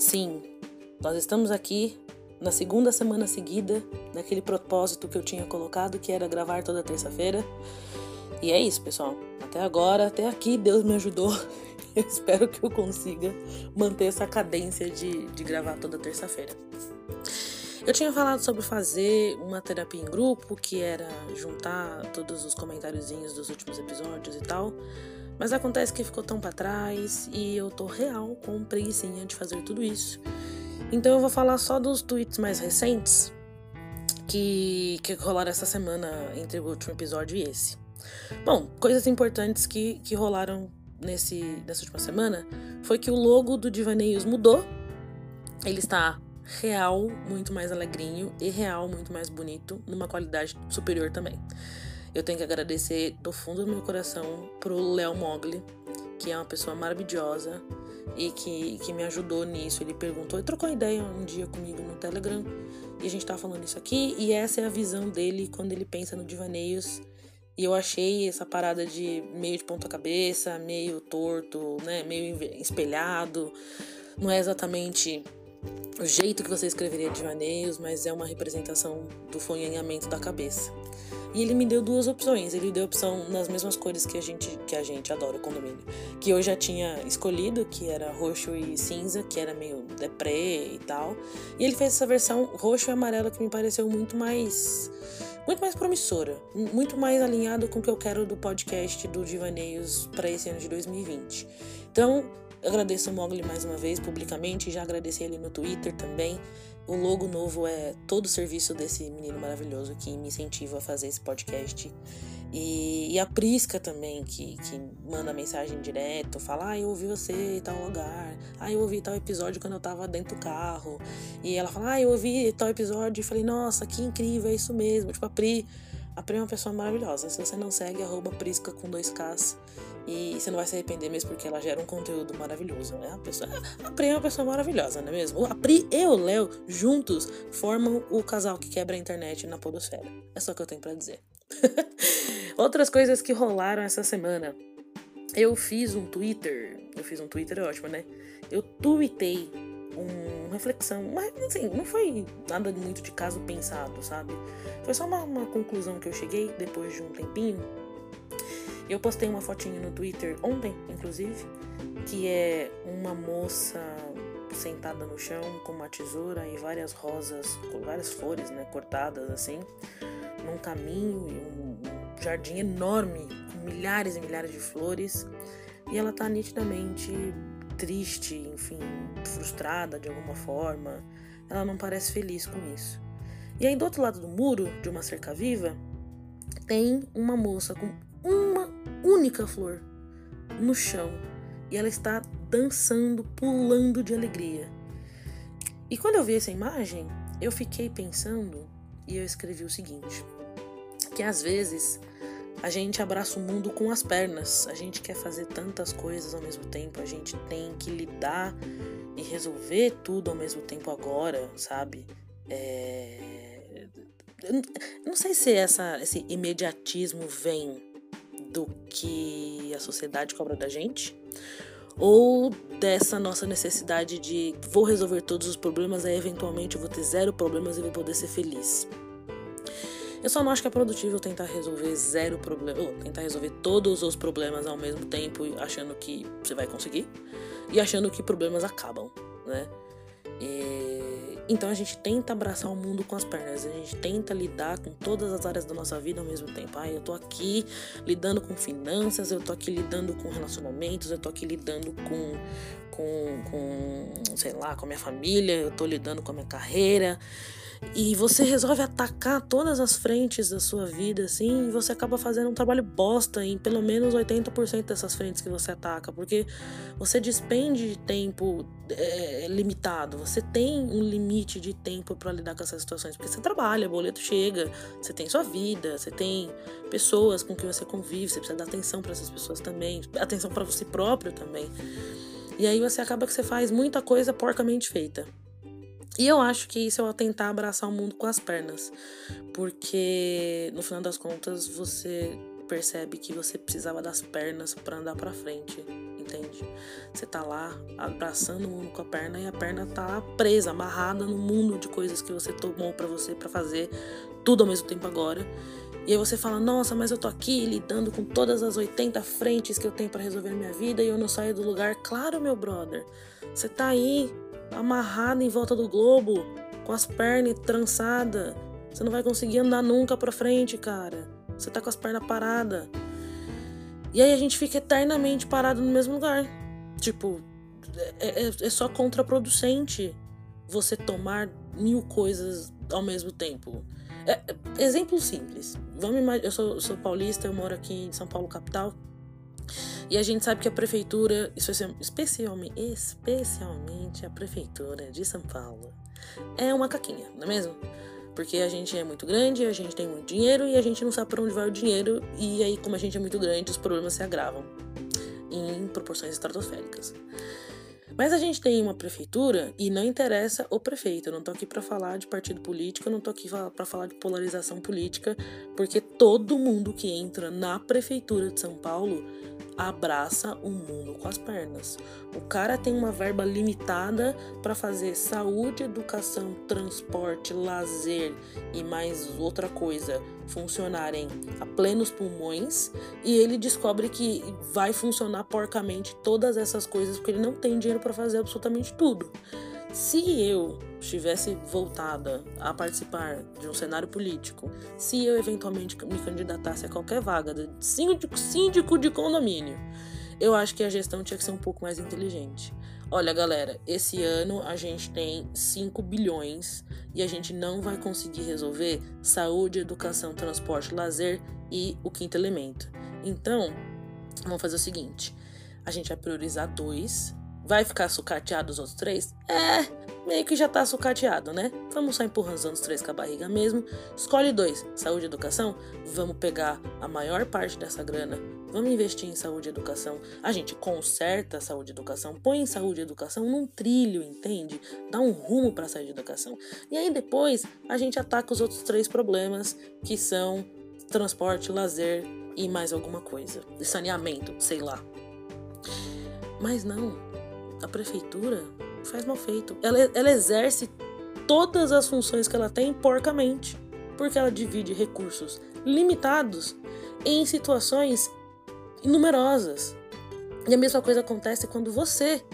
Sim, nós estamos aqui na segunda semana seguida daquele propósito que eu tinha colocado, que era gravar toda terça-feira. E é isso, pessoal. Até agora, até aqui, Deus me ajudou. Eu espero que eu consiga manter essa cadência de, de gravar toda terça-feira. Eu tinha falado sobre fazer uma terapia em grupo, que era juntar todos os comentáriozinhos dos últimos episódios e tal. Mas acontece que ficou tão para trás e eu tô real com preguiçinha de fazer tudo isso. Então eu vou falar só dos tweets mais recentes que, que rolaram essa semana entre o último episódio e esse. Bom, coisas importantes que, que rolaram nesse, nessa última semana foi que o logo do Divaneios mudou. Ele está real, muito mais alegrinho e real, muito mais bonito, numa qualidade superior também. Eu tenho que agradecer do fundo do meu coração pro Léo Mogli, que é uma pessoa maravilhosa e que, que me ajudou nisso. Ele perguntou e trocou ideia um dia comigo no Telegram e a gente tava falando isso aqui. E essa é a visão dele quando ele pensa no Divaneios. E eu achei essa parada de meio de ponta-cabeça, meio torto, né, meio espelhado. Não é exatamente o jeito que você escreveria Divaneios, mas é uma representação do fonhanhamento da cabeça. E ele me deu duas opções. Ele deu opção nas mesmas cores que a gente que a gente adora o condomínio, que eu já tinha escolhido, que era roxo e cinza, que era meio deprê e tal. E ele fez essa versão roxo e amarelo que me pareceu muito mais muito mais promissora, muito mais alinhado com o que eu quero do podcast do Divaneios para esse ano de 2020. Então, agradeço o Mogli mais uma vez publicamente, já agradeci ele no Twitter também. O logo novo é todo o serviço desse menino maravilhoso que me incentiva a fazer esse podcast. E, e a Prisca também, que, que manda mensagem direto, fala, ah, eu ouvi você em tal lugar, ah, eu ouvi tal episódio quando eu tava dentro do carro. E ela fala, ah, eu ouvi tal episódio e falei, nossa, que incrível, é isso mesmo. Tipo, a Pri, a Pri é uma pessoa maravilhosa. Se você não segue, arroba Prisca com dois Ks. E você não vai se arrepender mesmo porque ela gera um conteúdo maravilhoso, né? A, pessoa, a Pri é uma pessoa maravilhosa, não é mesmo? A Pri e o Léo, juntos, formam o casal que quebra a internet na podosfera. É só o que eu tenho para dizer. Outras coisas que rolaram essa semana. Eu fiz um Twitter. Eu fiz um Twitter, é ótimo, né? Eu tuitei uma reflexão, mas assim, não foi nada muito de caso pensado, sabe? Foi só uma, uma conclusão que eu cheguei depois de um tempinho eu postei uma fotinho no Twitter ontem, inclusive, que é uma moça sentada no chão com uma tesoura e várias rosas, com várias flores, né, cortadas assim, num caminho e um, um jardim enorme com milhares e milhares de flores. E ela tá nitidamente triste, enfim, frustrada de alguma forma. Ela não parece feliz com isso. E aí do outro lado do muro, de uma cerca viva, tem uma moça com uma única flor no chão e ela está dançando, pulando de alegria. E quando eu vi essa imagem, eu fiquei pensando e eu escrevi o seguinte: que às vezes a gente abraça o mundo com as pernas, a gente quer fazer tantas coisas ao mesmo tempo, a gente tem que lidar e resolver tudo ao mesmo tempo agora, sabe? É... Eu não sei se essa, esse imediatismo vem do que a sociedade cobra da gente, ou dessa nossa necessidade de vou resolver todos os problemas, aí eventualmente eu vou ter zero problemas e vou poder ser feliz. Eu só não acho que é produtivo tentar resolver zero problema, tentar resolver todos os problemas ao mesmo tempo, achando que você vai conseguir e achando que problemas acabam, né? E então a gente tenta abraçar o mundo com as pernas, a gente tenta lidar com todas as áreas da nossa vida ao mesmo tempo. Ah, eu tô aqui lidando com finanças, eu tô aqui lidando com relacionamentos, eu tô aqui lidando com, com, com sei lá, com a minha família, eu tô lidando com a minha carreira e você resolve atacar todas as frentes da sua vida, assim, e você acaba fazendo um trabalho bosta em pelo menos 80% dessas frentes que você ataca, porque você despende de tempo é, limitado, você tem um limite de tempo para lidar com essas situações, porque você trabalha, boleto chega, você tem sua vida, você tem pessoas com quem você convive, você precisa dar atenção para essas pessoas também, atenção para você próprio também. E aí você acaba que você faz muita coisa porcamente feita. E eu acho que isso é o tentar abraçar o mundo com as pernas. Porque, no final das contas, você percebe que você precisava das pernas para andar para frente, entende? Você tá lá abraçando o mundo com a perna e a perna tá presa, amarrada no mundo de coisas que você tomou para você para fazer tudo ao mesmo tempo agora. E aí você fala: "Nossa, mas eu tô aqui lidando com todas as 80 frentes que eu tenho para resolver na minha vida e eu não saio do lugar". Claro, meu brother. Você tá aí amarrado em volta do globo, com as pernas trançadas. Você não vai conseguir andar nunca para frente, cara. Você tá com as pernas paradas. E aí a gente fica eternamente parado no mesmo lugar. Tipo, é, é, é só contraproducente você tomar mil coisas ao mesmo tempo. É, é exemplo simples. Vamos eu sou, sou paulista, eu moro aqui em São Paulo capital. E a gente sabe que a prefeitura, especialmente, especialmente a prefeitura de São Paulo, é uma caquinha, não é mesmo? Porque a gente é muito grande, a gente tem muito dinheiro e a gente não sabe para onde vai o dinheiro. E aí, como a gente é muito grande, os problemas se agravam em proporções estratosféricas. Mas a gente tem uma prefeitura e não interessa o prefeito. Eu não tô aqui para falar de partido político, eu não tô aqui para falar de polarização política, porque todo mundo que entra na prefeitura de São Paulo abraça o mundo com as pernas. O cara tem uma verba limitada para fazer saúde, educação, transporte, lazer e mais outra coisa funcionarem a plenos pulmões e ele descobre que vai funcionar porcamente todas essas coisas porque ele não tem dinheiro para fazer absolutamente tudo. Se eu estivesse voltada a participar de um cenário político, se eu eventualmente me candidatasse a qualquer vaga de síndico, síndico de condomínio, eu acho que a gestão tinha que ser um pouco mais inteligente. Olha, galera, esse ano a gente tem 5 bilhões e a gente não vai conseguir resolver saúde, educação, transporte, lazer e o quinto elemento. Então, vamos fazer o seguinte: a gente vai priorizar dois Vai ficar sucateado os outros três? É, meio que já tá sucateado, né? Vamos só empurrando os outros três com a barriga mesmo. Escolhe dois: saúde e educação. Vamos pegar a maior parte dessa grana. Vamos investir em saúde e educação. A gente conserta a saúde e educação, põe saúde e educação num trilho, entende? Dá um rumo para a saúde e educação. E aí depois a gente ataca os outros três problemas, que são transporte, lazer e mais alguma coisa. Saneamento, sei lá. Mas não, a prefeitura faz mal feito. Ela, ela exerce todas as funções que ela tem porcamente, porque ela divide recursos limitados em situações numerosas. E a mesma coisa acontece quando você,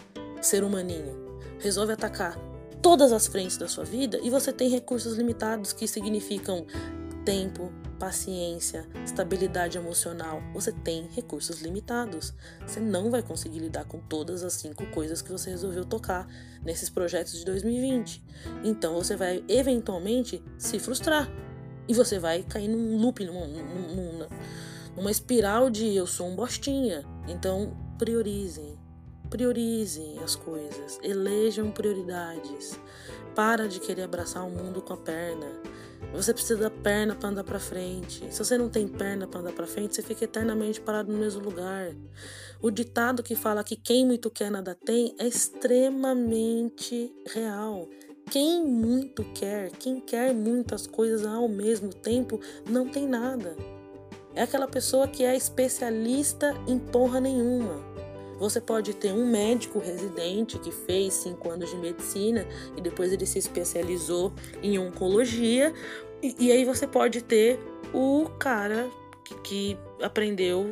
ser humaninho, resolve atacar todas as frentes da sua vida e você tem recursos limitados que significam tempo, paciência, estabilidade emocional, você tem recursos limitados. Você não vai conseguir lidar com todas as cinco coisas que você resolveu tocar nesses projetos de 2020. Então você vai eventualmente se frustrar e você vai cair num loop, numa, numa, numa espiral de eu sou um bostinha. Então priorizem, priorizem as coisas, elejam prioridades. Para de querer abraçar o mundo com a perna. Você precisa da perna para andar para frente. Se você não tem perna para andar para frente, você fica eternamente parado no mesmo lugar. O ditado que fala que quem muito quer nada tem é extremamente real. Quem muito quer, quem quer muitas coisas ao mesmo tempo, não tem nada. É aquela pessoa que é especialista em porra nenhuma. Você pode ter um médico residente que fez cinco anos de medicina e depois ele se especializou em oncologia, e, e aí você pode ter o cara que, que aprendeu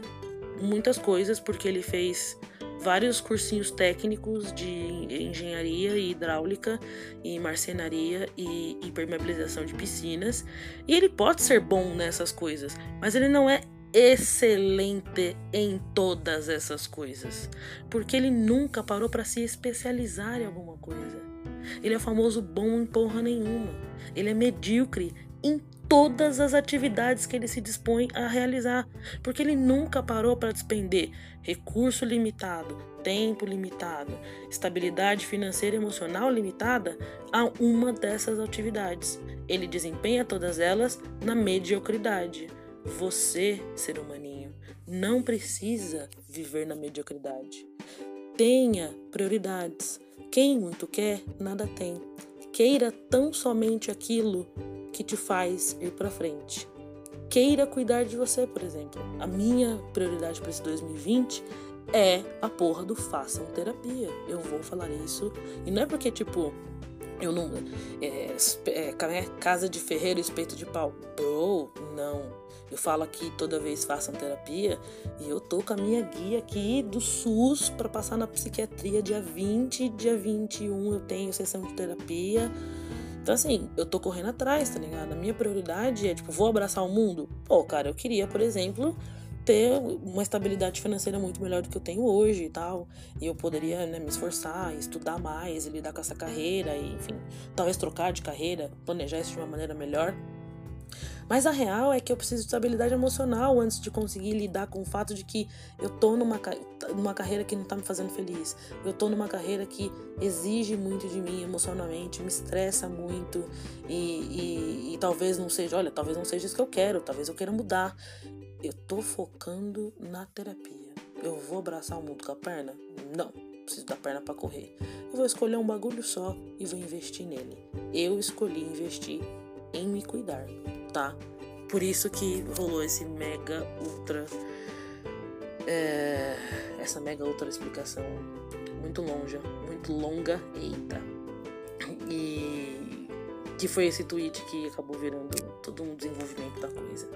muitas coisas porque ele fez vários cursinhos técnicos de engenharia e hidráulica e marcenaria e impermeabilização de piscinas. E ele pode ser bom nessas coisas, mas ele não é excelente em todas essas coisas, porque ele nunca parou para se especializar em alguma coisa. Ele é famoso bom em porra nenhuma. Ele é medíocre em todas as atividades que ele se dispõe a realizar, porque ele nunca parou para despender recurso limitado, tempo limitado, estabilidade financeira e emocional limitada a uma dessas atividades. Ele desempenha todas elas na mediocridade. Você, ser humaninho, não precisa viver na mediocridade. Tenha prioridades. Quem muito quer, nada tem. Queira tão somente aquilo que te faz ir para frente. queira cuidar de você, por exemplo. A minha prioridade para esse 2020 é a porra do façam terapia. Eu vou falar isso. E não é porque, tipo, eu não. É, é, casa de ferreiro, espeto de pau. Bro, não. Eu falo aqui toda vez façam terapia e eu tô com a minha guia aqui do SUS para passar na psiquiatria dia 20, dia 21 eu tenho sessão de terapia. Então, assim, eu tô correndo atrás, tá ligado? A minha prioridade é, tipo, vou abraçar o mundo? Pô, cara, eu queria, por exemplo, ter uma estabilidade financeira muito melhor do que eu tenho hoje e tal. E eu poderia né, me esforçar, estudar mais, lidar com essa carreira, e, enfim, talvez trocar de carreira, planejar isso de uma maneira melhor. Mas a real é que eu preciso de estabilidade emocional antes de conseguir lidar com o fato de que eu tô numa, numa carreira que não tá me fazendo feliz. Eu tô numa carreira que exige muito de mim emocionalmente, me estressa muito e, e, e talvez não seja, olha, talvez não seja isso que eu quero, talvez eu queira mudar. Eu tô focando na terapia. Eu vou abraçar o mundo com a perna? Não preciso da perna para correr. Eu vou escolher um bagulho só e vou investir nele. Eu escolhi investir em me cuidar tá? Por isso que rolou esse mega ultra. É, essa mega ultra explicação muito longa, muito longa, eita. E que foi esse tweet que acabou virando todo um desenvolvimento da coisa.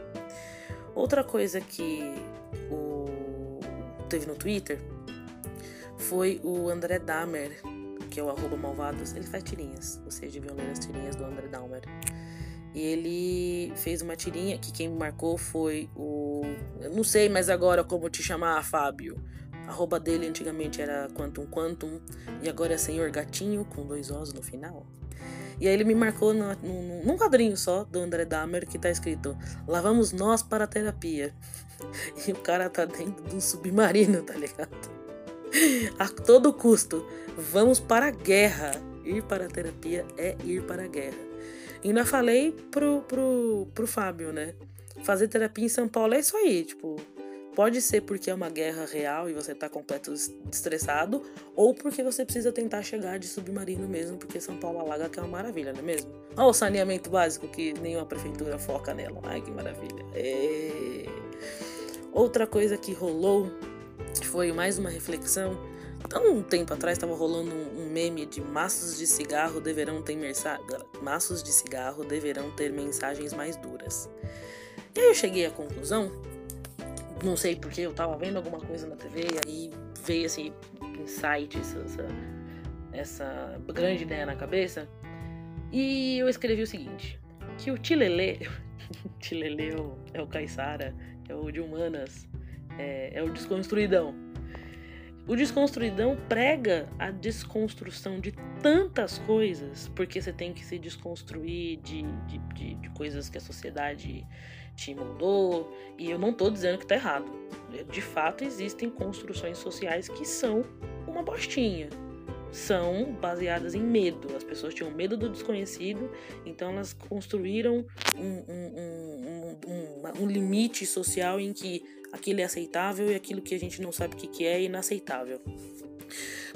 Outra coisa que o teve no Twitter foi o André Dahmer, que é o malvados, ele faz tirinhas, seja, viu ler as tirinhas do André Dahmer. E ele fez uma tirinha que quem marcou foi o. Eu não sei mais agora como te chamar, Fábio. A arroba dele antigamente era Quantum Quantum e agora é Senhor Gatinho com dois Os no final. E aí ele me marcou no, no, num quadrinho só do André Dahmer que tá escrito Lá vamos nós para a terapia. E o cara tá dentro de um submarino, tá ligado? A todo custo. Vamos para a guerra. Ir para a terapia é ir para a guerra. E ainda falei pro, pro, pro Fábio, né? Fazer terapia em São Paulo é isso aí, tipo, pode ser porque é uma guerra real e você tá completo estressado, ou porque você precisa tentar chegar de submarino mesmo, porque São Paulo alaga que é uma maravilha, não é mesmo? Olha o saneamento básico que nenhuma prefeitura foca nela. Ai, que maravilha. É... Outra coisa que rolou foi mais uma reflexão Há um tempo atrás estava rolando um, meme de maços de cigarro deverão ter mensa... maços de cigarro deverão ter mensagens mais duras. E aí eu cheguei à conclusão, não sei porque eu estava vendo alguma coisa na TV e aí veio esse insight, essa, essa, grande ideia na cabeça. E eu escrevi o seguinte: que o Tilelê, Tilelê é o, é o Caissara, é o de humanas, é, é o desconstruidão o desconstruidão prega a desconstrução de tantas coisas, porque você tem que se desconstruir de, de, de, de coisas que a sociedade te moldou. E eu não estou dizendo que está errado. De fato, existem construções sociais que são uma bostinha. São baseadas em medo. As pessoas tinham medo do desconhecido, então elas construíram um, um, um, um limite social em que aquilo é aceitável e aquilo que a gente não sabe o que, é é inaceitável.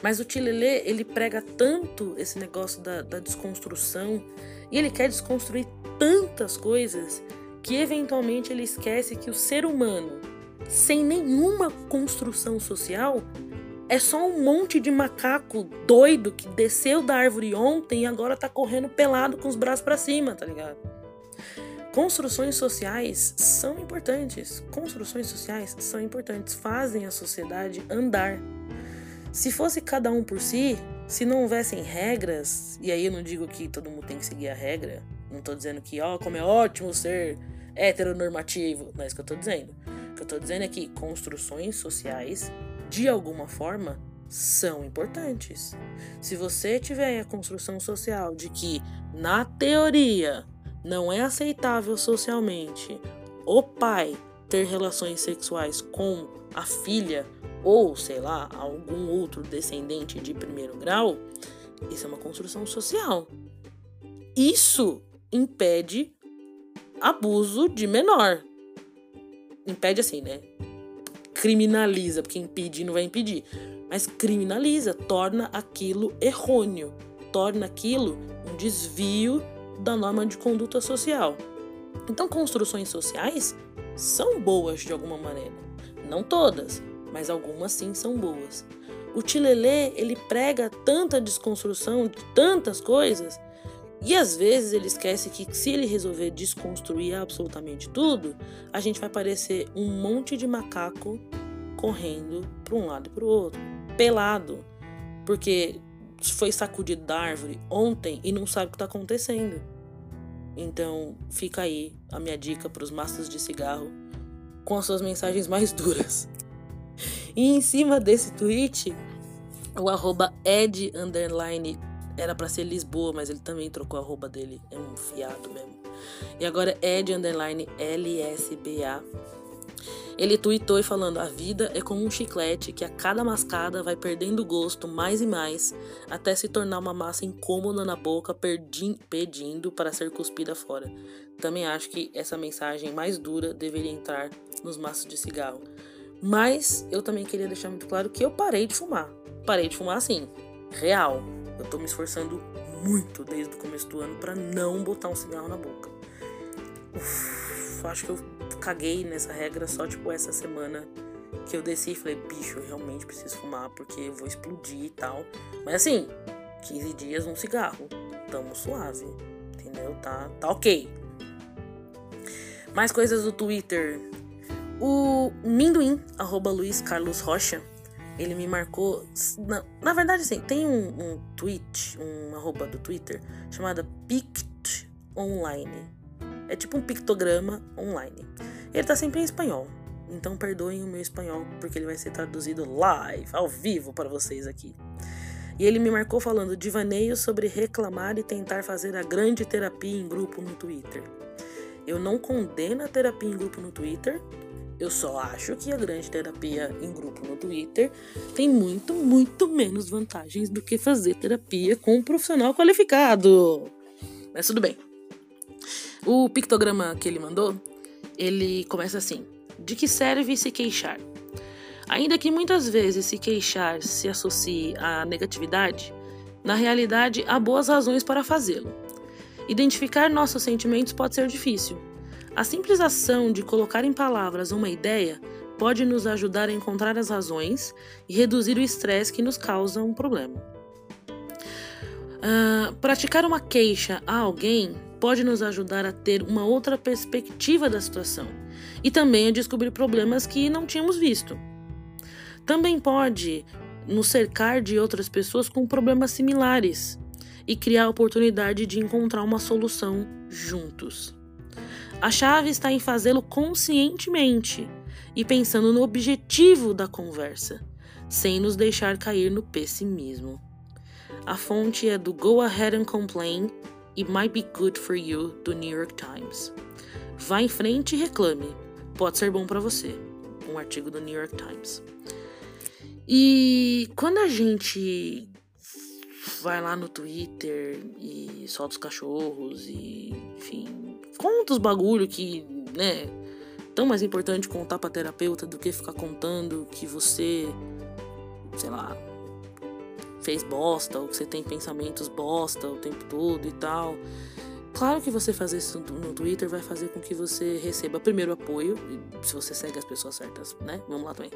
Mas o Tilelê, ele prega tanto esse negócio da, da desconstrução e ele quer desconstruir tantas coisas que eventualmente ele esquece que o ser humano, sem nenhuma construção social, é só um monte de macaco doido que desceu da árvore ontem e agora tá correndo pelado com os braços para cima, tá ligado? Construções sociais são importantes. Construções sociais são importantes, fazem a sociedade andar. Se fosse cada um por si, se não houvessem regras, e aí eu não digo que todo mundo tem que seguir a regra, não tô dizendo que, ó, oh, como é ótimo ser heteronormativo, não é isso que eu tô dizendo. O que eu tô dizendo é que construções sociais, de alguma forma, são importantes. Se você tiver a construção social de que, na teoria, não é aceitável socialmente o pai ter relações sexuais com a filha ou, sei lá, algum outro descendente de primeiro grau, isso é uma construção social. Isso impede abuso de menor. Impede assim, né? Criminaliza, porque impedir não vai impedir. Mas criminaliza, torna aquilo errôneo, torna aquilo um desvio da norma de conduta social. Então, construções sociais são boas de alguma maneira. Não todas, mas algumas sim são boas. O Tilelê, ele prega tanta desconstrução de tantas coisas e às vezes ele esquece que se ele resolver desconstruir absolutamente tudo, a gente vai parecer um monte de macaco correndo para um lado e para o outro, pelado, porque foi sacudido da árvore ontem e não sabe o que está acontecendo. Então, fica aí a minha dica para os maços de cigarro com as suas mensagens mais duras. E em cima desse tweet, o arroba ed underline era para ser Lisboa, mas ele também trocou a arroba dele. É um fiado mesmo. E agora ed underline lsba ele tweetou e falando: A vida é como um chiclete que a cada mascada vai perdendo gosto mais e mais, até se tornar uma massa incômoda na boca, pedindo para ser cuspida fora. Também acho que essa mensagem mais dura deveria entrar nos maços de cigarro. Mas eu também queria deixar muito claro que eu parei de fumar. Parei de fumar assim, real. Eu tô me esforçando muito desde o começo do ano para não botar um cigarro na boca. Uf, acho que eu caguei nessa regra só, tipo, essa semana que eu desci e falei, bicho, eu realmente preciso fumar porque eu vou explodir e tal. Mas assim, 15 dias um cigarro. Tamo suave. Entendeu? Tá, tá ok. Mais coisas do Twitter. O Minduim, arroba Luiz Carlos Rocha, ele me marcou. Na, na verdade, assim, tem um, um tweet, um arroba do Twitter, chamada Pict Online. É tipo um pictograma online. Ele tá sempre em espanhol. Então perdoem o meu espanhol, porque ele vai ser traduzido live, ao vivo para vocês aqui. E ele me marcou falando divaneio sobre reclamar e tentar fazer a grande terapia em grupo no Twitter. Eu não condeno a terapia em grupo no Twitter. Eu só acho que a grande terapia em grupo no Twitter tem muito, muito menos vantagens do que fazer terapia com um profissional qualificado. Mas tudo bem. O pictograma que ele mandou ele começa assim: De que serve se queixar? Ainda que muitas vezes se queixar se associe à negatividade, na realidade há boas razões para fazê-lo. Identificar nossos sentimentos pode ser difícil. A simples ação de colocar em palavras uma ideia pode nos ajudar a encontrar as razões e reduzir o estresse que nos causa um problema. Uh, praticar uma queixa a alguém pode nos ajudar a ter uma outra perspectiva da situação e também a descobrir problemas que não tínhamos visto. Também pode nos cercar de outras pessoas com problemas similares e criar a oportunidade de encontrar uma solução juntos. A chave está em fazê-lo conscientemente e pensando no objetivo da conversa, sem nos deixar cair no pessimismo. A fonte é do Go Ahead and Complain It Might Be Good for You do New York Times. Vá em frente e reclame. Pode ser bom para você. Um artigo do New York Times. E quando a gente vai lá no Twitter e solta os cachorros e, enfim, conta os bagulho que, né, tão mais importante contar pra terapeuta do que ficar contando que você, sei lá, fez bosta, ou que você tem pensamentos bosta o tempo todo e tal. Claro que você fazer isso no Twitter vai fazer com que você receba primeiro apoio, se você segue as pessoas certas, né? Vamos lá também.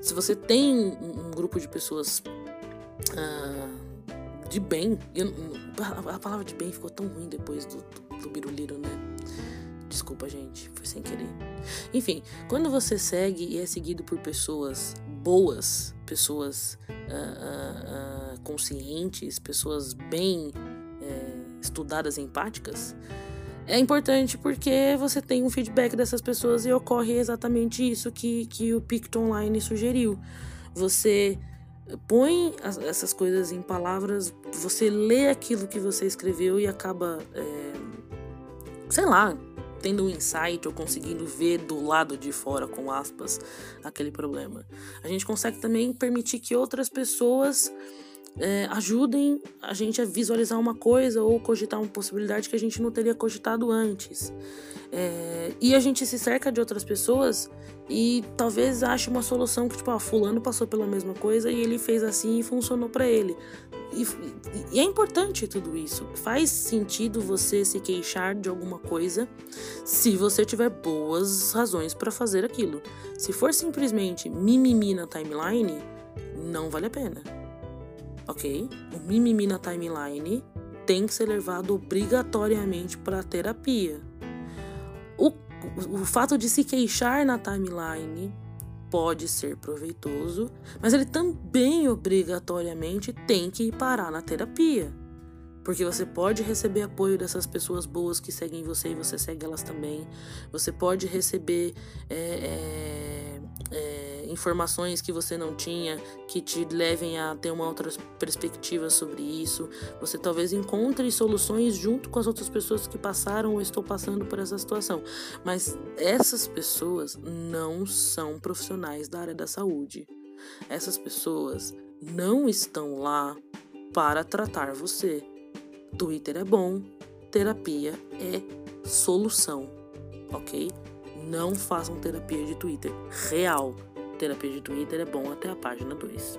Se você tem um, grupo de pessoas uh, de bem, eu, a palavra de bem ficou tão ruim depois do, do, do Biruliro, né? Desculpa, gente, foi sem querer. Enfim, quando você segue e é seguido por pessoas boas, pessoas uh, uh, conscientes, pessoas bem uh, estudadas, empáticas, é importante porque você tem um feedback dessas pessoas e ocorre exatamente isso que, que o Pict Online sugeriu. Você põe as, essas coisas em palavras, você lê aquilo que você escreveu e acaba, é, sei lá, tendo um insight ou conseguindo ver do lado de fora, com aspas, aquele problema. A gente consegue também permitir que outras pessoas é, ajudem a gente a visualizar uma coisa ou cogitar uma possibilidade que a gente não teria cogitado antes. É, e a gente se cerca de outras pessoas e talvez ache uma solução que, tipo, ah, fulano passou pela mesma coisa e ele fez assim e funcionou para ele. E, e, é importante tudo isso. Faz sentido você se queixar de alguma coisa se você tiver boas razões para fazer aquilo. Se for simplesmente mimimi na timeline, não vale a pena. Ok? O mimimi na timeline tem que ser levado obrigatoriamente para terapia. O, o fato de se queixar na timeline pode ser proveitoso, mas ele também obrigatoriamente tem que ir parar na terapia. Porque você pode receber apoio dessas pessoas boas que seguem você e você segue elas também. Você pode receber é, é, informações que você não tinha, que te levem a ter uma outra perspectiva sobre isso. Você talvez encontre soluções junto com as outras pessoas que passaram ou estão passando por essa situação. Mas essas pessoas não são profissionais da área da saúde. Essas pessoas não estão lá para tratar você Twitter é bom, terapia é solução, ok? Não façam terapia de Twitter. Real. Terapia de Twitter é bom até a página 2.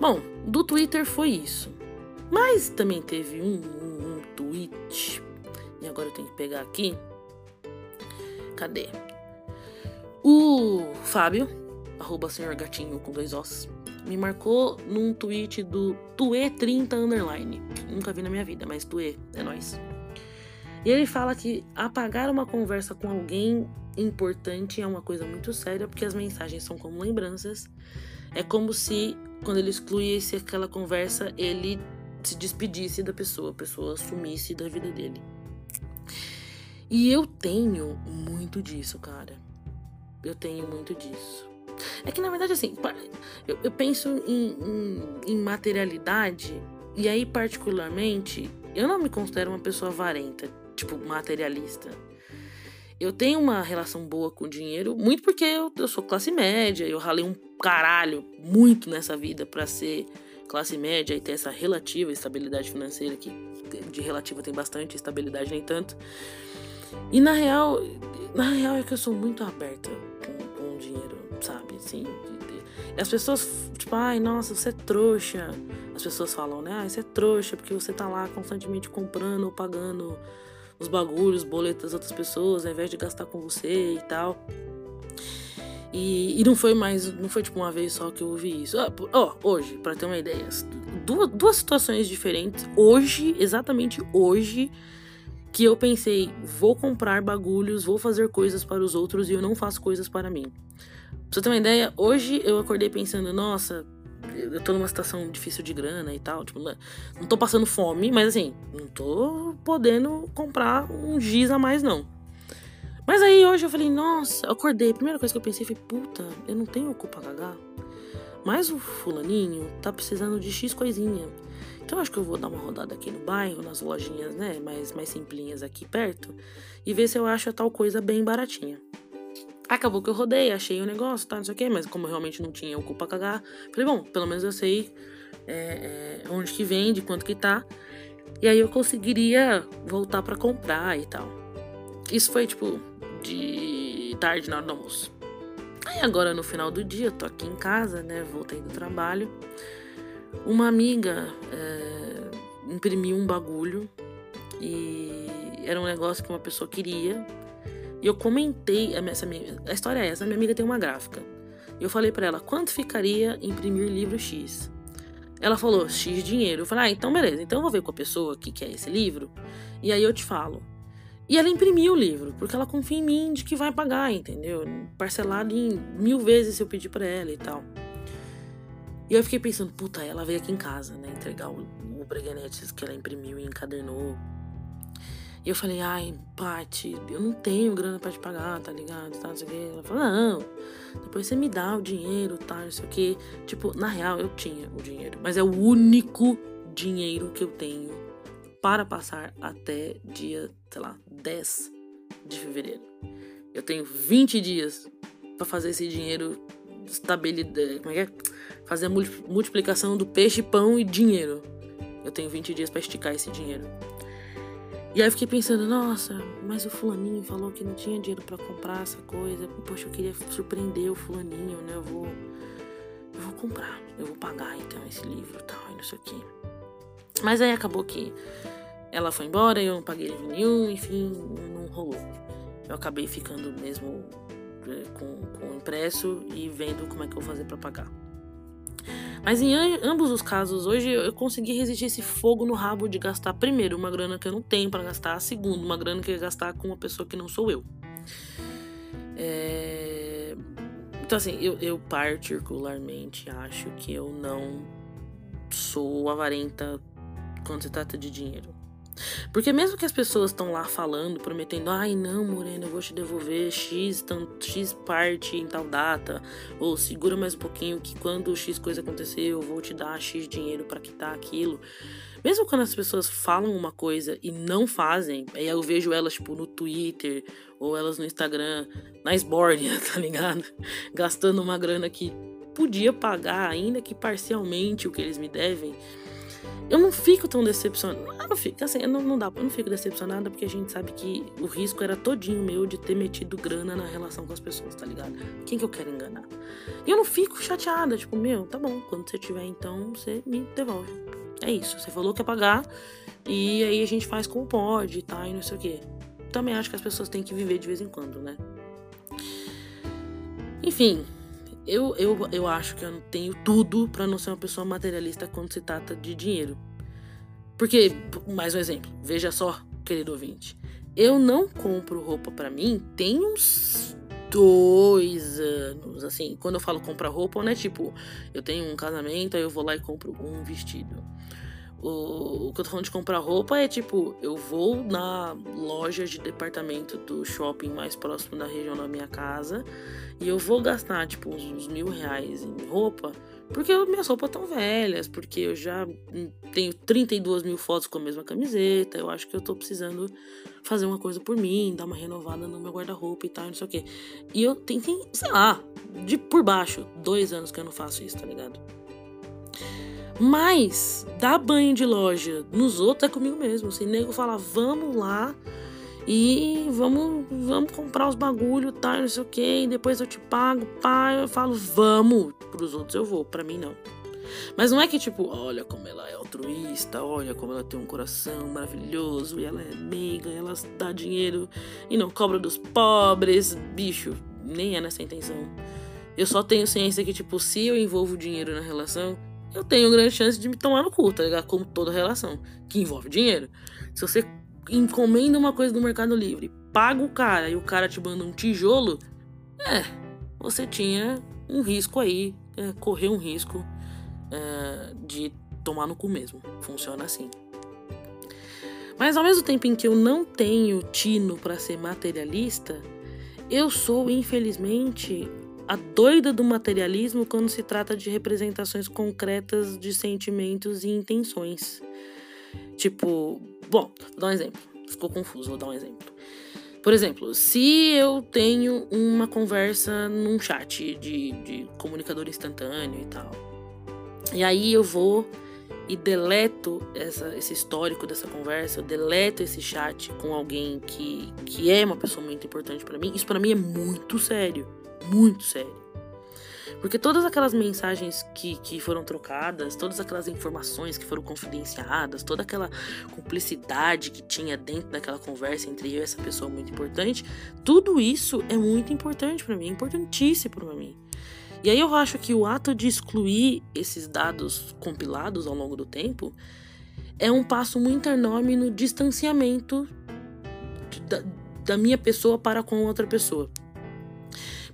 Bom, do Twitter foi isso. Mas também teve um, um, um tweet. E agora eu tenho que pegar aqui. Cadê? O Fábio, arroba senhor gatinho com dois ossos me marcou num tweet do Tue30 Underline. Nunca vi na minha vida, mas Tue, é nóis. E ele fala que apagar uma conversa com alguém importante é uma coisa muito séria, porque as mensagens são como lembranças. É como se, quando ele excluísse aquela conversa, ele se despedisse da pessoa, a pessoa sumisse da vida dele. E eu tenho muito disso, cara. Eu tenho muito disso. É que na verdade, assim, eu, eu penso em, em, em materialidade, e aí, particularmente, eu não me considero uma pessoa avarenta, tipo, materialista. Eu tenho uma relação boa com o dinheiro, muito porque eu, eu sou classe média, eu ralei um caralho muito nessa vida para ser classe média e ter essa relativa estabilidade financeira, que de relativa tem bastante, estabilidade nem tanto. E na real, na real é que eu sou muito aberta com, com o dinheiro sabe? Assim, as pessoas, tipo, ai, nossa, você é trouxa. As pessoas falam, né? Ah, você é trouxa porque você tá lá constantemente comprando ou pagando os bagulhos, boletos das outras pessoas, ao invés de gastar com você e tal. E, e não foi mais, não foi tipo uma vez só que eu ouvi isso. Ó, oh, hoje, para ter uma ideia, duas, duas situações diferentes. Hoje, exatamente hoje, que eu pensei, vou comprar bagulhos, vou fazer coisas para os outros e eu não faço coisas para mim. Pra você ter uma ideia, hoje eu acordei pensando, nossa, eu tô numa situação difícil de grana e tal. Tipo, não tô passando fome, mas assim, não tô podendo comprar um giz a mais, não. Mas aí hoje eu falei, nossa, eu acordei. A primeira coisa que eu pensei foi, puta, eu não tenho cu pra cagar. Mas o fulaninho tá precisando de X coisinha. Então acho que eu vou dar uma rodada aqui no bairro, nas lojinhas, né, mais, mais simplinhas aqui perto, e ver se eu acho a tal coisa bem baratinha. Acabou que eu rodei, achei o negócio, tá, não sei o quê, mas como eu realmente não tinha o cu pra cagar, falei, bom, pelo menos eu sei é, é, onde que vende, quanto que tá. E aí eu conseguiria voltar para comprar e tal. Isso foi, tipo, de tarde na hora do almoço. Aí agora no final do dia, tô aqui em casa, né, voltei do trabalho. Uma amiga é, imprimiu um bagulho e era um negócio que uma pessoa queria e eu comentei, essa minha, a história é essa, a minha amiga tem uma gráfica. Eu falei para ela, quanto ficaria imprimir livro X? Ela falou, X dinheiro. Eu falei, ah, então beleza, então eu vou ver com a pessoa que quer esse livro, e aí eu te falo. E ela imprimiu o livro, porque ela confia em mim de que vai pagar, entendeu? Parcelado em mil vezes se eu pedir para ela e tal. E eu fiquei pensando, puta, ela veio aqui em casa, né, entregar o, o que ela imprimiu e encadernou e eu falei, ai, Paty, eu não tenho grana para te pagar, tá ligado? Tá, não sei o quê. Ela falou, não, depois você me dá o dinheiro, tá, não sei o quê. Tipo, na real, eu tinha o dinheiro, mas é o único dinheiro que eu tenho para passar até dia, sei lá, 10 de fevereiro. Eu tenho 20 dias para fazer esse dinheiro estabilidade. Como é que é? Fazer a multiplicação do peixe, pão e dinheiro. Eu tenho 20 dias para esticar esse dinheiro. E aí eu fiquei pensando, nossa, mas o fulaninho falou que não tinha dinheiro para comprar essa coisa. Poxa, eu queria surpreender o fulaninho, né? Eu vou. Eu vou comprar, eu vou pagar então esse livro e tal, e não sei o quê. Mas aí acabou que ela foi embora, eu não paguei livro nenhum, enfim, não rolou. Eu acabei ficando mesmo é, com, com impresso e vendo como é que eu vou fazer para pagar. Mas em ambos os casos, hoje eu consegui resistir esse fogo no rabo de gastar, primeiro, uma grana que eu não tenho para gastar, segundo, uma grana que eu ia gastar com uma pessoa que não sou eu. É... Então, assim, eu, eu particularmente acho que eu não sou avarenta quando se trata de dinheiro. Porque mesmo que as pessoas estão lá falando, prometendo, ai não, Morena, eu vou te devolver X, tanto, X parte em tal data, ou segura mais um pouquinho que quando X coisa acontecer, eu vou te dar X dinheiro para quitar aquilo. Mesmo quando as pessoas falam uma coisa e não fazem, aí eu vejo elas, tipo, no Twitter, ou elas no Instagram, na esbórnia, tá ligado? Gastando uma grana que podia pagar, ainda que parcialmente, o que eles me devem eu não fico tão decepcionada. Eu não fico, assim, não, não dá, eu não fico decepcionada porque a gente sabe que o risco era todinho meu de ter metido grana na relação com as pessoas, tá ligado? Quem que eu quero enganar? E eu não fico chateada, tipo, meu, tá bom, quando você tiver então, você me devolve. É isso, você falou que ia pagar e aí a gente faz como pode, tá? E não sei o quê. Também acho que as pessoas têm que viver de vez em quando, né? Enfim, eu, eu, eu acho que eu tenho tudo para não ser uma pessoa materialista quando se trata de dinheiro. Porque, mais um exemplo, veja só, querido ouvinte. Eu não compro roupa para mim tem uns dois anos. Assim, quando eu falo comprar roupa, não é tipo, eu tenho um casamento, aí eu vou lá e compro um vestido. O, o que eu tô falando de comprar roupa é tipo, eu vou na loja de departamento do shopping mais próximo da região da minha casa e eu vou gastar tipo uns, uns mil reais em roupa porque minhas roupas estão velhas, porque eu já tenho 32 mil fotos com a mesma camiseta. Eu acho que eu tô precisando fazer uma coisa por mim, dar uma renovada no meu guarda-roupa e tal, não sei o quê. E eu tenho, sei lá, de por baixo, dois anos que eu não faço isso, tá ligado? Mas dar banho de loja nos outros é comigo mesmo. Se assim, nego falar, vamos lá e vamos, vamos comprar os bagulho, tá? Não sei o que, depois eu te pago, pá, eu falo, vamos. Pros outros eu vou, pra mim não. Mas não é que tipo, olha como ela é altruísta, olha como ela tem um coração maravilhoso e ela é meiga, ela dá dinheiro e não cobra dos pobres. Bicho, nem é nessa intenção. Eu só tenho ciência que, tipo, se eu envolvo dinheiro na relação, eu tenho grande chance de me tomar no cu, tá ligado? Como toda relação que envolve dinheiro. Se você encomenda uma coisa no Mercado Livre, paga o cara e o cara te manda um tijolo, é, você tinha um risco aí, é, correr um risco é, de tomar no cu mesmo. Funciona assim. Mas ao mesmo tempo em que eu não tenho tino para ser materialista, eu sou, infelizmente, a doida do materialismo quando se trata de representações concretas de sentimentos e intenções. Tipo, bom, vou dar um exemplo. Ficou confuso, vou dar um exemplo. Por exemplo, se eu tenho uma conversa num chat de, de comunicador instantâneo e tal, e aí eu vou e deleto essa, esse histórico dessa conversa, eu deleto esse chat com alguém que, que é uma pessoa muito importante para mim, isso para mim é muito sério muito sério. Porque todas aquelas mensagens que, que foram trocadas, todas aquelas informações que foram confidenciadas, toda aquela cumplicidade que tinha dentro daquela conversa entre eu e essa pessoa muito importante, tudo isso é muito importante para mim, é importantíssimo para mim. E aí eu acho que o ato de excluir esses dados compilados ao longo do tempo é um passo muito enorme no distanciamento da, da minha pessoa para com outra pessoa.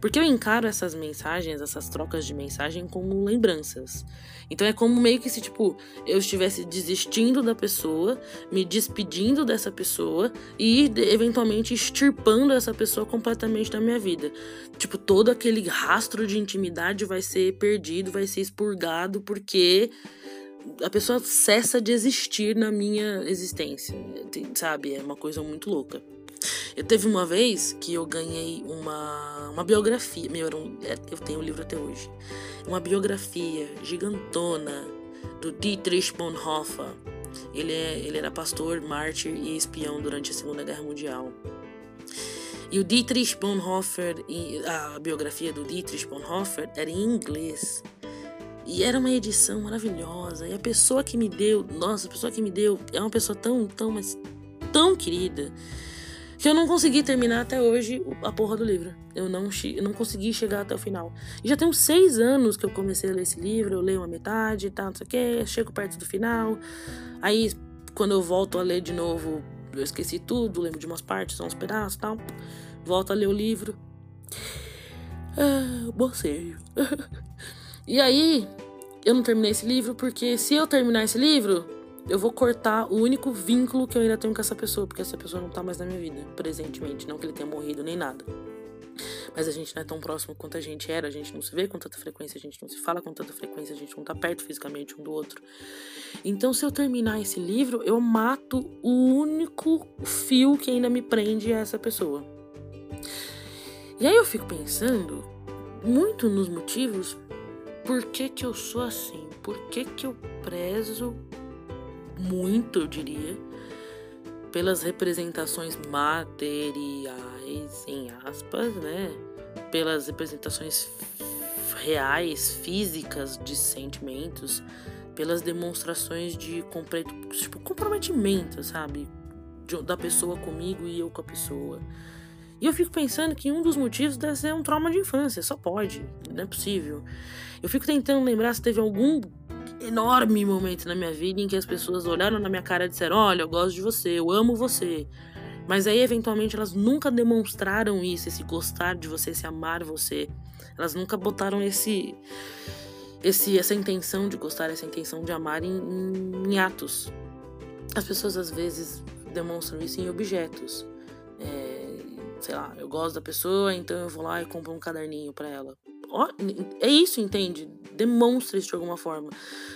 Porque eu encaro essas mensagens, essas trocas de mensagem como lembranças. Então é como meio que se, tipo, eu estivesse desistindo da pessoa, me despedindo dessa pessoa e eventualmente extirpando essa pessoa completamente da minha vida. Tipo, todo aquele rastro de intimidade vai ser perdido, vai ser expurgado porque a pessoa cessa de existir na minha existência, sabe? É uma coisa muito louca. Eu teve uma vez que eu ganhei uma, uma biografia. Meu, um, é, eu tenho o um livro até hoje. Uma biografia gigantona do Dietrich Bonhoeffer. Ele, é, ele era pastor, mártir e espião durante a Segunda Guerra Mundial. E o Dietrich Bonhoeffer, a biografia do Dietrich Bonhoeffer era em inglês. E era uma edição maravilhosa. E a pessoa que me deu, nossa, a pessoa que me deu é uma pessoa tão, tão, mas tão querida que eu não consegui terminar até hoje a porra do livro. Eu não, eu não consegui chegar até o final. E já tem uns seis anos que eu comecei a ler esse livro, eu leio uma metade e tal, não sei o que, chego perto do final. Aí, quando eu volto a ler de novo, eu esqueci tudo, lembro de umas partes, uns pedaços e tal. Volto a ler o livro. Ah, bocejo. e aí, eu não terminei esse livro porque se eu terminar esse livro, eu vou cortar o único vínculo que eu ainda tenho com essa pessoa, porque essa pessoa não tá mais na minha vida, presentemente. Não que ele tenha morrido nem nada. Mas a gente não é tão próximo quanto a gente era, a gente não se vê com tanta frequência, a gente não se fala com tanta frequência, a gente não tá perto fisicamente um do outro. Então, se eu terminar esse livro, eu mato o único fio que ainda me prende a essa pessoa. E aí eu fico pensando muito nos motivos por que que eu sou assim, por que que eu prezo muito, eu diria, pelas representações materiais, em aspas, né? Pelas representações reais, físicas de sentimentos, pelas demonstrações de tipo, comprometimento, sabe? Da pessoa comigo e eu com a pessoa. E eu fico pensando que um dos motivos deve ser um trauma de infância, só pode, não é possível. Eu fico tentando lembrar se teve algum enorme momento na minha vida em que as pessoas olharam na minha cara e disseram: Olha, eu gosto de você, eu amo você. Mas aí, eventualmente, elas nunca demonstraram isso, esse gostar de você, esse amar você. Elas nunca botaram esse, esse essa intenção de gostar, essa intenção de amar em, em, em atos. As pessoas, às vezes, demonstram isso em objetos. É, sei lá, eu gosto da pessoa, então eu vou lá e compro um caderninho para ela. É isso, entende? Demonstra isso de alguma forma.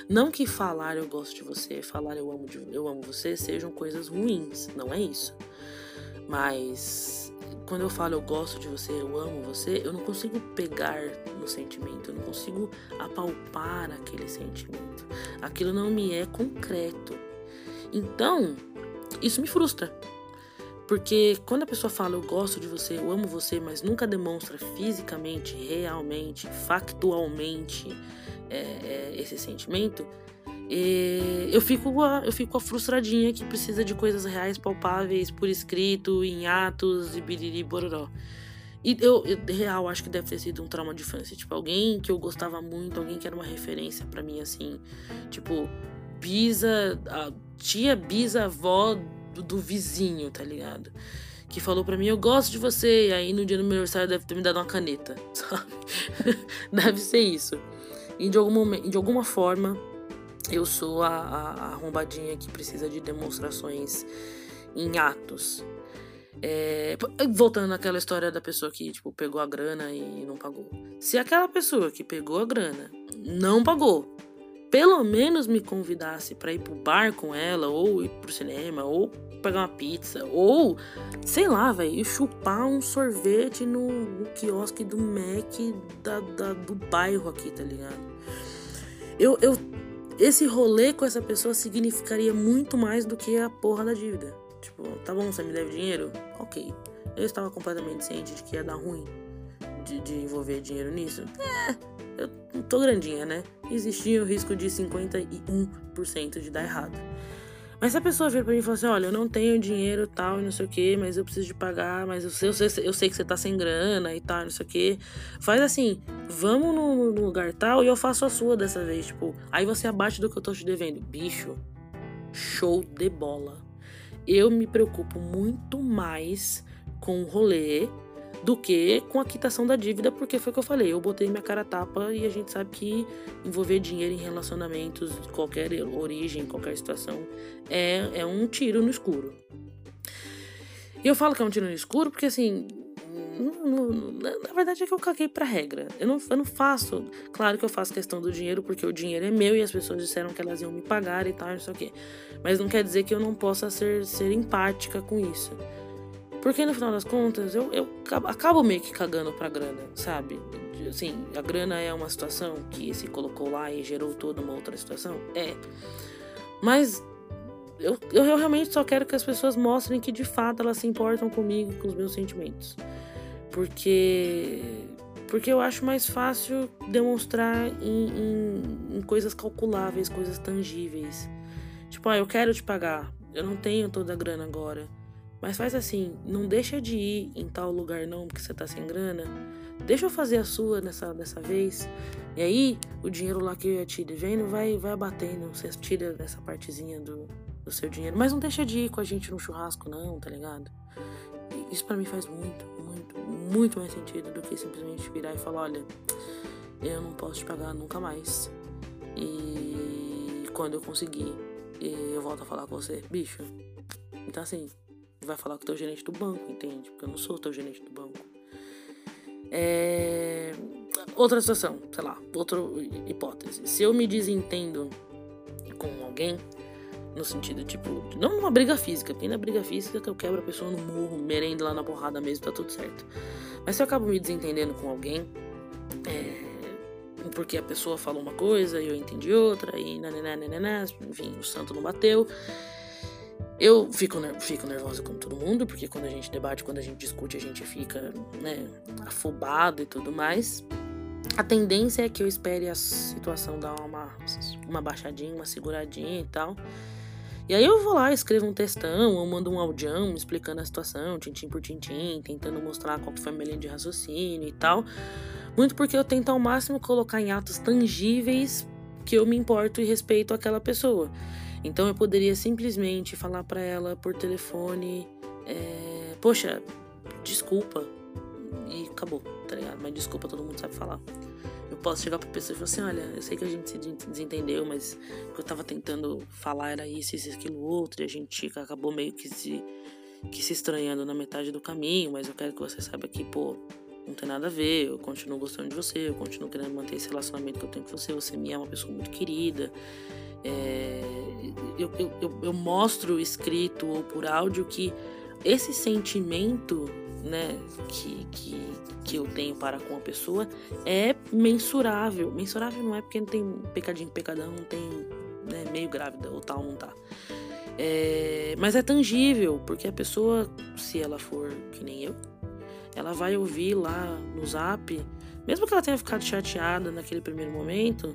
Não que falar eu gosto de você, falar eu amo, de, eu amo você sejam coisas ruins. Não é isso. Mas quando eu falo eu gosto de você, eu amo você, eu não consigo pegar no sentimento, eu não consigo apalpar aquele sentimento. Aquilo não me é concreto. Então, isso me frustra. Porque quando a pessoa fala eu gosto de você, eu amo você, mas nunca demonstra fisicamente, realmente, factualmente é, é, esse sentimento, é, eu fico eu fico a frustradinha que precisa de coisas reais, palpáveis, por escrito, em atos e biriri bororó. E eu, eu, real, acho que deve ter sido um trauma de infância. Tipo, alguém que eu gostava muito, alguém que era uma referência para mim, assim. Tipo, bisa, a tia bisavó do, vizinho, tá ligado? Que falou pra mim, eu gosto de você, e aí no dia do meu aniversário deve ter me dado uma caneta, sabe? deve ser isso. E de, algum, de alguma forma, eu sou a, a, arrombadinha que precisa de demonstrações em atos. É, voltando àquela história da pessoa que tipo, pegou a grana e não pagou. Se aquela pessoa que pegou a grana não pagou, pelo menos me convidasse para ir pro bar com ela, ou ir pro cinema, ou pegar uma pizza, ou sei lá, velho, chupar um sorvete no, no, quiosque do Mac da, da, do bairro aqui, tá ligado? Eu, eu, esse rolê com essa pessoa significaria muito mais do que a porra da dívida. Tipo, tá bom, você me deve dinheiro? Ok. Eu estava completamente ciente de que ia dar ruim de, de envolver dinheiro nisso. É, eu tô grandinha, né? Existia o risco de 51% de dar errado. Mas se a pessoa vir pra mim e falar assim, olha, eu não tenho dinheiro tal não sei o que, mas eu preciso de pagar, mas eu sei, eu sei, eu sei que você tá sem grana e tal, não sei o que. Faz assim, vamos no, no, lugar tal e eu faço a sua dessa vez. Tipo, aí você abate do que eu tô te devendo. Bicho, show de bola. Eu me preocupo muito mais com o rolê do que com a quitação da dívida, porque foi o que eu falei, eu botei minha cara tapa e a gente sabe que envolver dinheiro em relacionamentos de qualquer origem, qualquer situação, é, é um tiro no escuro. E eu falo que é um tiro no escuro porque assim. na verdade é que eu caguei pra regra. Eu não, eu não faço. Claro que eu faço questão do dinheiro, porque o dinheiro é meu e as pessoas disseram que elas iam me pagar e tal, não sei o quê. Mas não quer dizer que eu não possa ser, ser empática com isso. Porque no final das contas, eu, eu acabo meio que cagando pra grana, sabe? Assim, a grana é uma situação que se colocou lá e gerou toda uma outra situação? É. Mas eu, eu realmente só quero que as pessoas mostrem que de fato elas se importam comigo, com os meus sentimentos. Porque. Porque eu acho mais fácil demonstrar em, em, em coisas calculáveis, coisas tangíveis. Tipo, ah, eu quero te pagar. Eu não tenho toda a grana agora. Mas faz assim, não deixa de ir em tal lugar não, porque você tá sem grana. Deixa eu fazer a sua nessa, dessa vez. E aí, o dinheiro lá que eu ia te devendo vai, vai abatendo. Você tira essa partezinha do, do seu dinheiro. Mas não deixa de ir com a gente no churrasco, não, tá ligado? Isso para mim faz muito, muito, muito mais sentido do que simplesmente virar e falar: olha, eu não posso te pagar nunca mais. E quando eu conseguir, eu volto a falar com você, bicho. Então assim, vai falar com o teu gerente do banco, entende? Porque eu não sou o teu gerente do banco. É... Outra situação, sei lá, outra hipótese. Se eu me desentendo com alguém, no sentido, tipo, não numa briga física, porque na briga física eu quebro a pessoa no morro, merenda lá na porrada mesmo, tá tudo certo. Mas se eu acabo me desentendendo com alguém, é, porque a pessoa falou uma coisa e eu entendi outra, e nananana, enfim, o santo não bateu. Eu fico, fico nervosa como todo mundo, porque quando a gente debate, quando a gente discute, a gente fica, né, afobado e tudo mais. A tendência é que eu espere a situação dar uma, uma baixadinha, uma seguradinha e tal. E aí eu vou lá, escrevo um textão, ou mando um audião explicando a situação, tintim por tintim, tentando mostrar qual foi a minha linha de raciocínio e tal. Muito porque eu tento ao máximo colocar em atos tangíveis que eu me importo e respeito aquela pessoa. Então eu poderia simplesmente falar para ela por telefone: é, Poxa, desculpa. E acabou, tá ligado? Mas desculpa, todo mundo sabe falar. Eu posso chegar pra pessoa e falar assim: Olha, eu sei que a gente se desentendeu, mas o que eu tava tentando falar era isso, isso, aquilo, outro, e a gente acabou meio que se, que se estranhando na metade do caminho, mas eu quero que você saiba que, pô, não tem nada a ver, eu continuo gostando de você, eu continuo querendo manter esse relacionamento que eu tenho com você, você me é uma pessoa muito querida. É, eu, eu, eu, mostro escrito ou por áudio que esse sentimento né, que, que, que eu tenho para com a pessoa é mensurável. Mensurável não é porque não tem pecadinho, pecadão, não tem né, meio grávida ou tal, não tá. É, mas é tangível, porque a pessoa, se ela for que nem eu, ela vai ouvir lá no zap, mesmo que ela tenha ficado chateada naquele primeiro momento,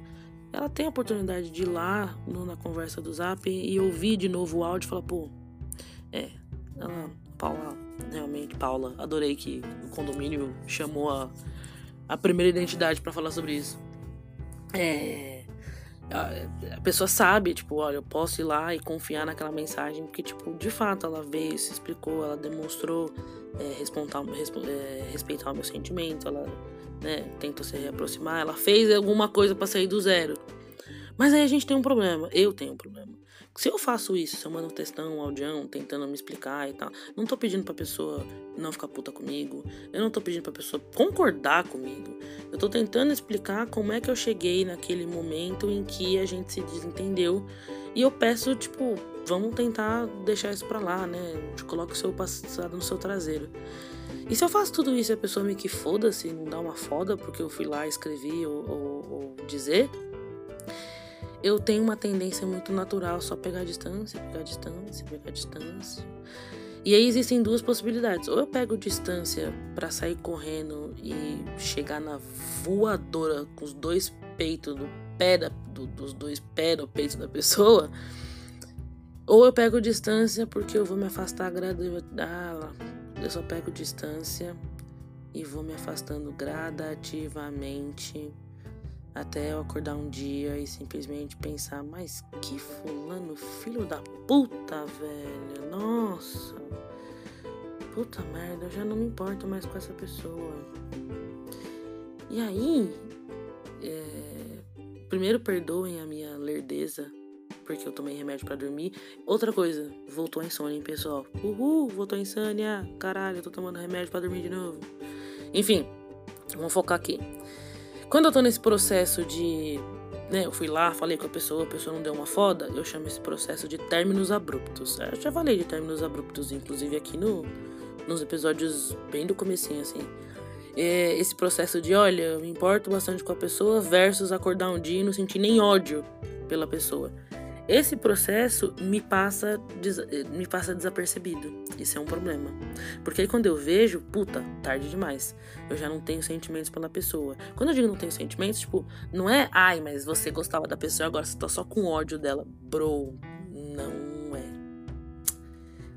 ela tem a oportunidade de ir lá no, na conversa do zap e ouvir de novo o áudio e falar, pô, é, ela, Paula, realmente, Paula, adorei que o condomínio chamou a, a primeira identidade para falar sobre isso. É, a, a, pessoa sabe, tipo, olha, eu posso ir lá e confiar naquela mensagem, porque, tipo, de fato ela veio, se explicou, ela demonstrou é, respeitar, é, respeitar o meu sentimento, ela né, tentou se reaproximar, ela fez alguma coisa para sair do zero. Mas aí a gente tem um problema, eu tenho um problema. Se eu faço isso, se eu mando um textão, um audião, tentando me explicar e tal, não tô pedindo pra pessoa não ficar puta comigo, eu não tô pedindo pra pessoa concordar comigo, eu tô tentando explicar como é que eu cheguei naquele momento em que a gente se desentendeu e eu peço, tipo, vamos tentar deixar isso pra lá, né? Coloque o seu passado no seu traseiro. E se eu faço tudo isso e a pessoa me que foda-se, não dá uma foda porque eu fui lá, escrevi ou, ou, ou dizer, eu tenho uma tendência muito natural só pegar distância, pegar distância, pegar distância. E aí existem duas possibilidades. Ou eu pego distância para sair correndo e chegar na voadora com os dois peitos do pé da, do, dos dois pés no peito da pessoa. Ou eu pego distância porque eu vou me afastar gradativamente. Ah, eu só pego distância e vou me afastando gradativamente até eu acordar um dia e simplesmente pensar, mas que fulano, filho da puta, velho. Nossa. Puta merda, eu já não me importo mais com essa pessoa. E aí, é, primeiro perdoem a minha lerdeza, porque eu tomei remédio para dormir. Outra coisa, voltou a insônia, hein, pessoal? Uhul, voltou a insônia. Caralho, eu tô tomando remédio para dormir de novo. Enfim, vamos focar aqui. Quando eu tô nesse processo de. Né, eu fui lá, falei com a pessoa, a pessoa não deu uma foda, eu chamo esse processo de términos abruptos. Eu já falei de términos abruptos, inclusive aqui no, nos episódios bem do comecinho, assim. É esse processo de, olha, eu me importo bastante com a pessoa versus acordar um dia e não sentir nem ódio pela pessoa. Esse processo me passa, me passa desapercebido. Isso é um problema. Porque aí quando eu vejo, puta, tarde demais. Eu já não tenho sentimentos pela pessoa. Quando eu digo não tenho sentimentos, tipo, não é, ai, mas você gostava da pessoa agora você tá só com ódio dela. Bro, não é.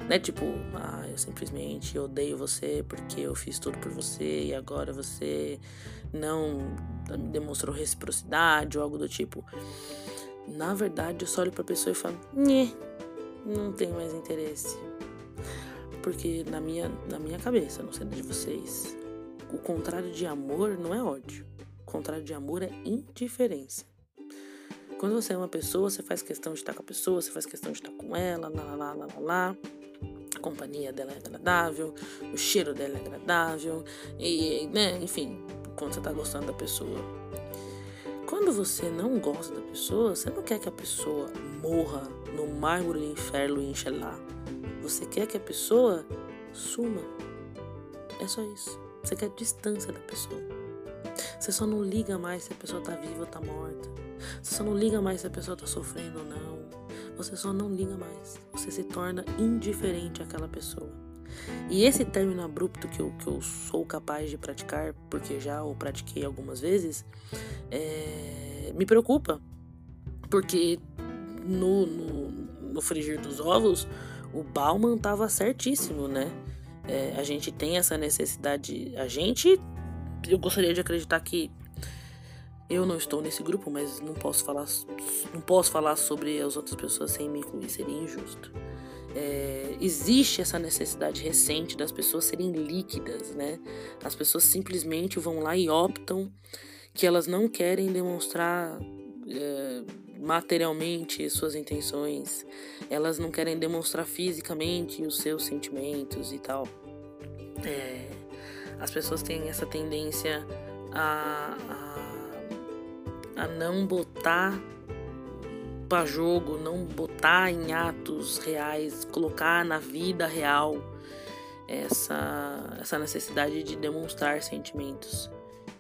Não é tipo, ah, eu simplesmente odeio você porque eu fiz tudo por você e agora você não me demonstrou reciprocidade ou algo do tipo. Na verdade, eu só olho pra pessoa e falo, Nhê, não tenho mais interesse. Porque na minha, na minha cabeça, não sei de vocês, o contrário de amor não é ódio. O contrário de amor é indiferença. Quando você é uma pessoa, você faz questão de estar com a pessoa, você faz questão de estar com ela, lá, lá, lá, lá, lá, lá. A companhia dela é agradável, o cheiro dela é agradável, e, né, enfim, quando você tá gostando da pessoa. Quando você não gosta da pessoa, você não quer que a pessoa morra no mármore do inferno e lá. Você quer que a pessoa suma. É só isso. Você quer distância da pessoa. Você só não liga mais se a pessoa tá viva ou tá morta. Você só não liga mais se a pessoa tá sofrendo ou não. Você só não liga mais. Você se torna indiferente àquela pessoa. E esse término abrupto que eu, que eu sou capaz de praticar, porque já o pratiquei algumas vezes, é, me preocupa. Porque no, no, no frigir dos ovos, o Bauman estava certíssimo, né? É, a gente tem essa necessidade. A gente. Eu gostaria de acreditar que eu não estou nesse grupo, mas não posso falar, não posso falar sobre as outras pessoas sem me incluir, seria injusto é, existe essa necessidade recente das pessoas serem líquidas, né? As pessoas simplesmente vão lá e optam que elas não querem demonstrar é, materialmente suas intenções, elas não querem demonstrar fisicamente os seus sentimentos e tal. É, as pessoas têm essa tendência a, a, a não botar para jogo, não botar em atos reais, colocar na vida real essa, essa necessidade de demonstrar sentimentos,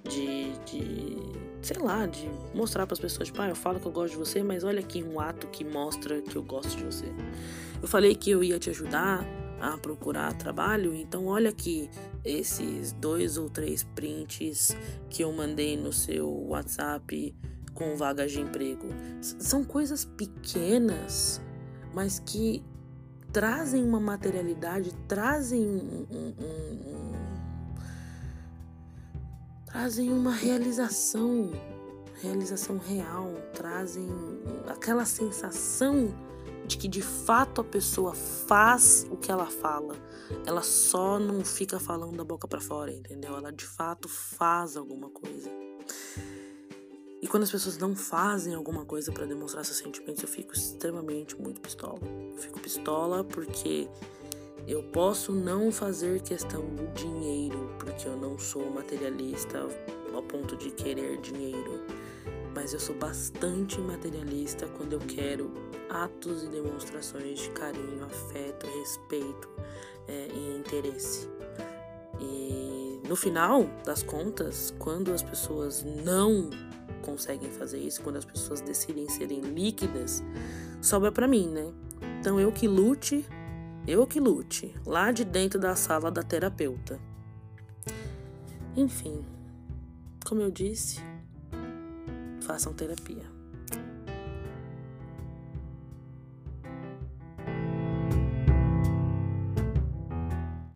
de, de sei lá, de mostrar para as pessoas, tipo, ah, eu falo que eu gosto de você, mas olha aqui um ato que mostra que eu gosto de você. Eu falei que eu ia te ajudar a procurar trabalho, então olha aqui esses dois ou três prints que eu mandei no seu WhatsApp com vagas de emprego. São coisas pequenas, mas que trazem uma materialidade, trazem um, um, um, trazem uma realização, realização real, trazem aquela sensação de que de fato a pessoa faz o que ela fala. Ela só não fica falando da boca para fora, entendeu? Ela de fato faz alguma coisa. E quando as pessoas não fazem alguma coisa para demonstrar seus sentimentos, eu fico extremamente muito pistola. Eu fico pistola porque eu posso não fazer questão do dinheiro, porque eu não sou materialista ao ponto de querer dinheiro. Mas eu sou bastante materialista quando eu quero atos e demonstrações de carinho, afeto, respeito é, e interesse. E no final das contas, quando as pessoas não conseguem fazer isso, quando as pessoas decidem serem líquidas, sobra para mim, né? Então eu que lute, eu que lute, lá de dentro da sala da terapeuta. Enfim, como eu disse, façam terapia.